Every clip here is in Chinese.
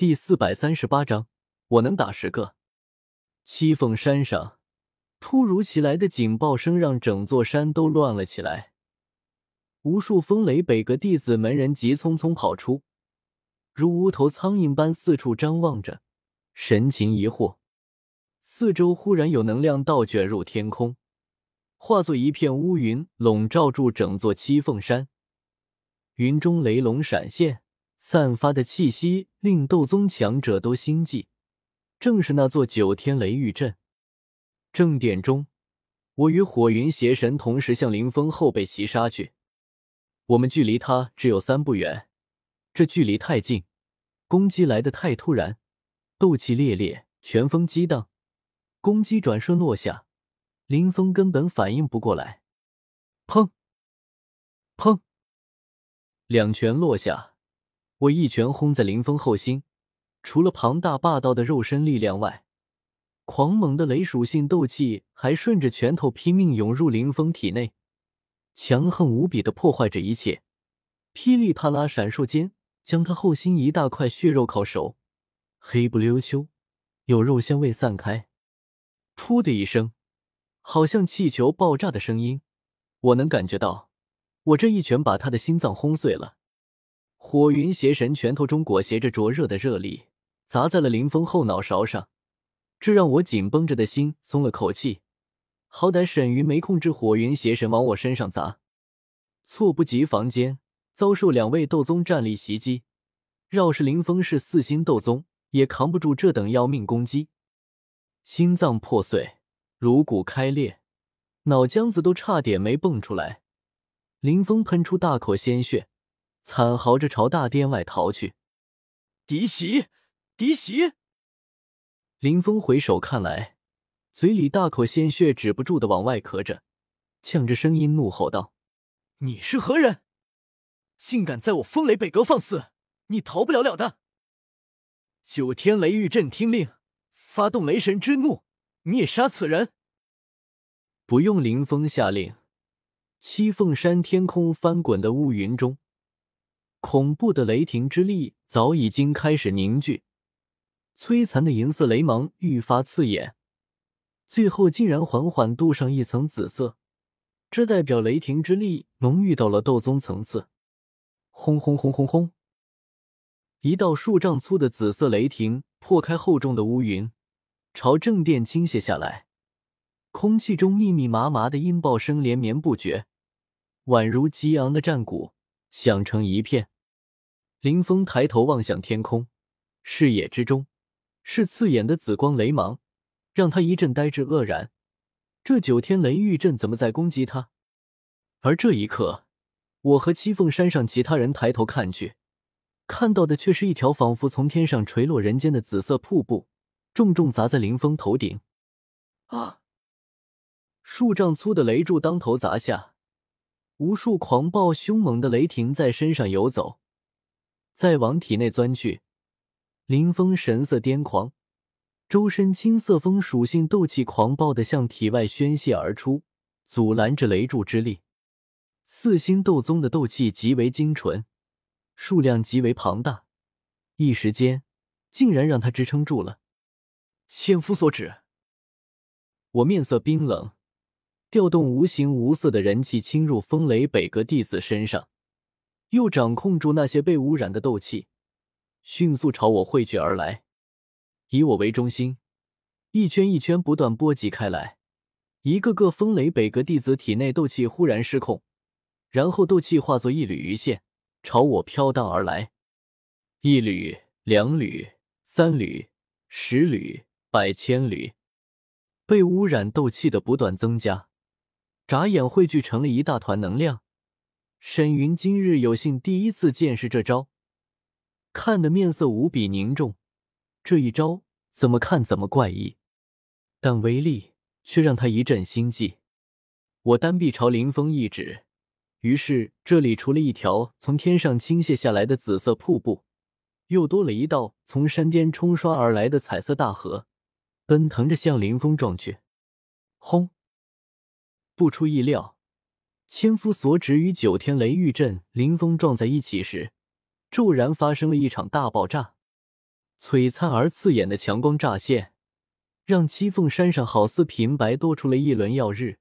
第四百三十八章，我能打十个。七凤山上，突如其来的警报声让整座山都乱了起来。无数风雷北阁弟子门人急匆匆跑出，如无头苍蝇般四处张望着，神情疑惑。四周忽然有能量倒卷入天空，化作一片乌云，笼罩住整座七凤山。云中雷龙闪现。散发的气息令斗宗强者都心悸，正是那座九天雷狱阵。正殿中，我与火云邪神同时向林峰后背袭杀去。我们距离他只有三步远，这距离太近，攻击来的太突然，斗气烈烈，拳风激荡，攻击转瞬落下，林峰根本反应不过来。砰！砰！两拳落下。我一拳轰在林峰后心，除了庞大霸道的肉身力量外，狂猛的雷属性斗气还顺着拳头拼命涌入林峰体内，强横无比的破坏着一切。噼里啪啦闪烁间，将他后心一大块血肉烤熟，黑不溜秋，有肉香味散开。噗的一声，好像气球爆炸的声音，我能感觉到，我这一拳把他的心脏轰碎了。火云邪神拳头中裹挟着灼热的热力，砸在了林峰后脑勺上，这让我紧绷着的心松了口气。好歹沈云没控制火云邪神往我身上砸，猝不及防间遭受两位斗宗战力袭击，要是林峰是四星斗宗，也扛不住这等要命攻击，心脏破碎，颅骨开裂，脑浆子都差点没蹦出来。林峰喷出大口鲜血。惨嚎着朝大殿外逃去，嫡袭，嫡袭！林峰回首看来，嘴里大口鲜血止不住的往外咳着，呛着声音怒吼道：“你是何人？竟敢在我风雷北阁放肆！你逃不了了的！九天雷狱阵听令，发动雷神之怒，灭杀此人！”不用林峰下令，七凤山天空翻滚的乌云中。恐怖的雷霆之力早已经开始凝聚，摧残的银色雷芒愈发刺眼，最后竟然缓缓镀上一层紫色，这代表雷霆之力浓郁到了斗宗层次。轰轰轰轰轰！一道数丈粗的紫色雷霆破开厚重的乌云，朝正殿倾泻下来，空气中密密麻麻的音爆声连绵不绝，宛如激昂的战鼓。响成一片。林峰抬头望向天空，视野之中是刺眼的紫光雷芒，让他一阵呆滞愕然。这九天雷狱阵怎么在攻击他？而这一刻，我和七凤山上其他人抬头看去，看到的却是一条仿佛从天上垂落人间的紫色瀑布，重重砸在林峰头顶。啊！数丈粗的雷柱当头砸下。无数狂暴凶猛的雷霆在身上游走，再往体内钻去。林峰神色癫狂，周身青色风属性斗气狂暴的向体外宣泄而出，阻拦着雷柱之力。四星斗宗的斗气极为精纯，数量极为庞大，一时间竟然让他支撑住了。千夫所指，我面色冰冷。调动无形无色的人气侵入风雷北阁弟子身上，又掌控住那些被污染的斗气，迅速朝我汇聚而来。以我为中心，一圈一圈不断波及开来。一个个风雷北阁弟子体内斗气忽然失控，然后斗气化作一缕鱼线朝我飘荡而来。一缕、两缕、三缕、十缕、百千缕，被污染斗气的不断增加。眨眼汇聚成了一大团能量。沈云今日有幸第一次见识这招，看得面色无比凝重。这一招怎么看怎么怪异，但威力却让他一阵心悸。我单臂朝林峰一指，于是这里除了一条从天上倾泻下来的紫色瀑布，又多了一道从山巅冲刷而来的彩色大河，奔腾着向林峰撞去。轰！不出意料，千夫所指与九天雷狱阵林峰撞在一起时，骤然发生了一场大爆炸。璀璨而刺眼的强光乍现，让七凤山上好似平白多出了一轮耀日。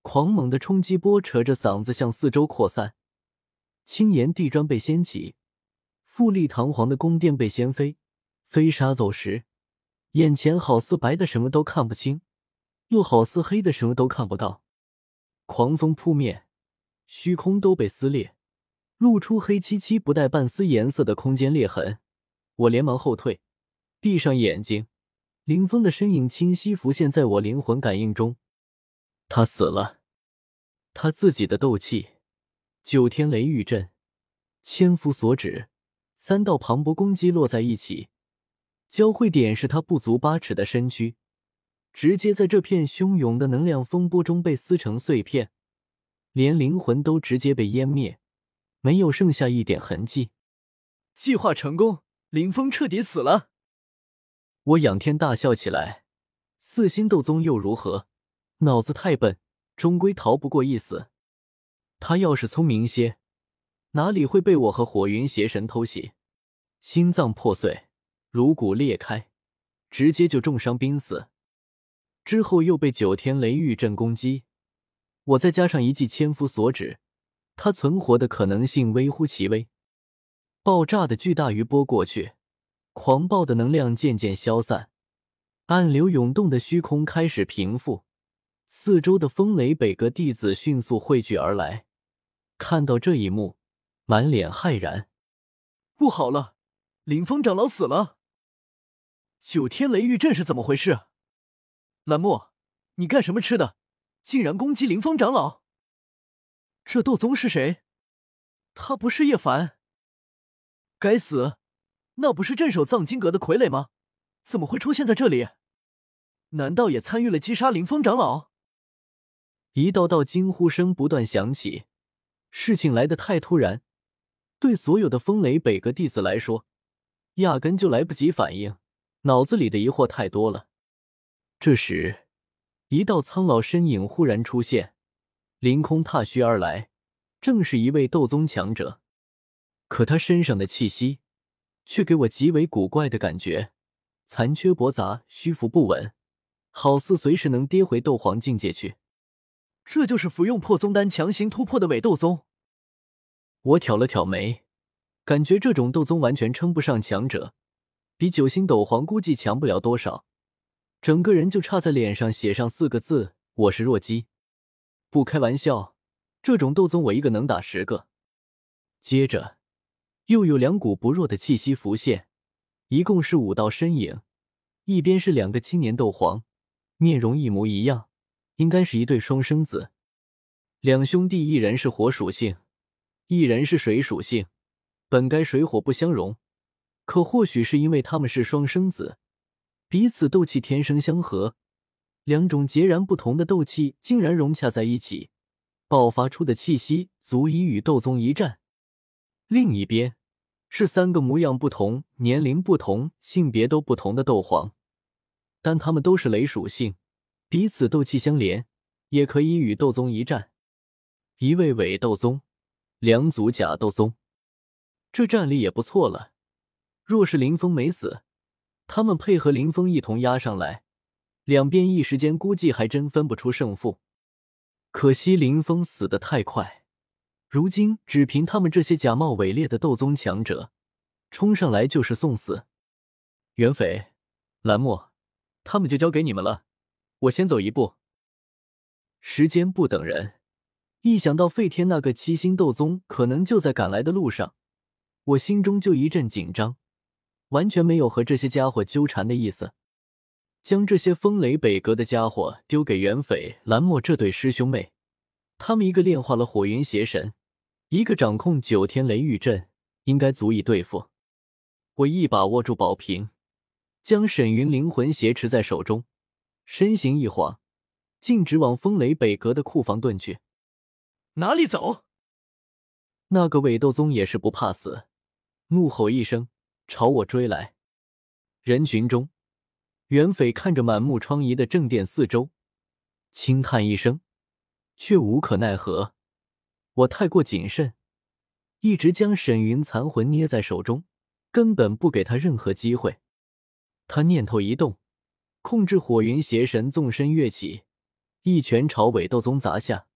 狂猛的冲击波扯着嗓子向四周扩散，青岩地砖被掀起，富丽堂皇的宫殿被掀飞，飞沙走石，眼前好似白的什么都看不清，又好似黑的什么都看不到。狂风扑面，虚空都被撕裂，露出黑漆漆、不带半丝颜色的空间裂痕。我连忙后退，闭上眼睛，林峰的身影清晰浮现在我灵魂感应中。他死了，他自己的斗气，九天雷狱阵，千夫所指，三道磅礴攻击落在一起，交汇点是他不足八尺的身躯，直接在这片汹涌的能量风波中被撕成碎片，连灵魂都直接被湮灭，没有剩下一点痕迹。计划成功，林峰彻底死了。我仰天大笑起来，四星斗宗又如何？脑子太笨，终归逃不过一死。他要是聪明些，哪里会被我和火云邪神偷袭？心脏破碎，颅骨裂开，直接就重伤濒死。之后又被九天雷狱阵攻击，我再加上一记千夫所指，他存活的可能性微乎其微。爆炸的巨大余波过去，狂暴的能量渐渐消散，暗流涌动的虚空开始平复。四周的风雷北阁弟子迅速汇聚而来，看到这一幕，满脸骇然。不好了，林峰长老死了！九天雷狱阵是怎么回事？蓝墨，你干什么吃的？竟然攻击林峰长老！这斗宗是谁？他不是叶凡？该死，那不是镇守藏经阁的傀儡吗？怎么会出现在这里？难道也参与了击杀林峰长老？一道道惊呼声不断响起，事情来得太突然，对所有的风雷北阁弟子来说，压根就来不及反应，脑子里的疑惑太多了。这时，一道苍老身影忽然出现，凌空踏虚而来，正是一位斗宗强者。可他身上的气息，却给我极为古怪的感觉，残缺驳杂，虚浮不稳，好似随时能跌回斗皇境界去。这就是服用破宗丹强行突破的伪斗宗。我挑了挑眉，感觉这种斗宗完全称不上强者，比九星斗皇估计强不了多少，整个人就差在脸上写上四个字：我是弱鸡。不开玩笑，这种斗宗我一个能打十个。接着，又有两股不弱的气息浮现，一共是五道身影，一边是两个青年斗皇，面容一模一样。应该是一对双生子，两兄弟，一人是火属性，一人是水属性，本该水火不相容，可或许是因为他们是双生子，彼此斗气天生相合，两种截然不同的斗气竟然融洽在一起，爆发出的气息足以与斗宗一战。另一边是三个模样不同、年龄不同、性别都不同的斗皇，但他们都是雷属性。彼此斗气相连，也可以与斗宗一战。一位伪斗宗，两组假斗宗，这战力也不错了。若是林峰没死，他们配合林峰一同压上来，两边一时间估计还真分不出胜负。可惜林峰死得太快，如今只凭他们这些假冒伪劣的斗宗强者，冲上来就是送死。袁斐、蓝墨，他们就交给你们了。我先走一步。时间不等人，一想到费天那个七星斗宗可能就在赶来的路上，我心中就一阵紧张，完全没有和这些家伙纠缠的意思。将这些风雷北阁的家伙丢给袁斐、蓝墨这对师兄妹，他们一个炼化了火云邪神，一个掌控九天雷狱阵，应该足以对付。我一把握住宝瓶，将沈云灵魂挟持在手中。身形一晃，径直往风雷北阁的库房遁去。哪里走？那个伪斗宗也是不怕死，怒吼一声，朝我追来。人群中，袁斐看着满目疮痍的正殿四周，轻叹一声，却无可奈何。我太过谨慎，一直将沈云残魂捏在手中，根本不给他任何机会。他念头一动，控制火云邪神纵身跃起，一拳朝尾斗宗砸下。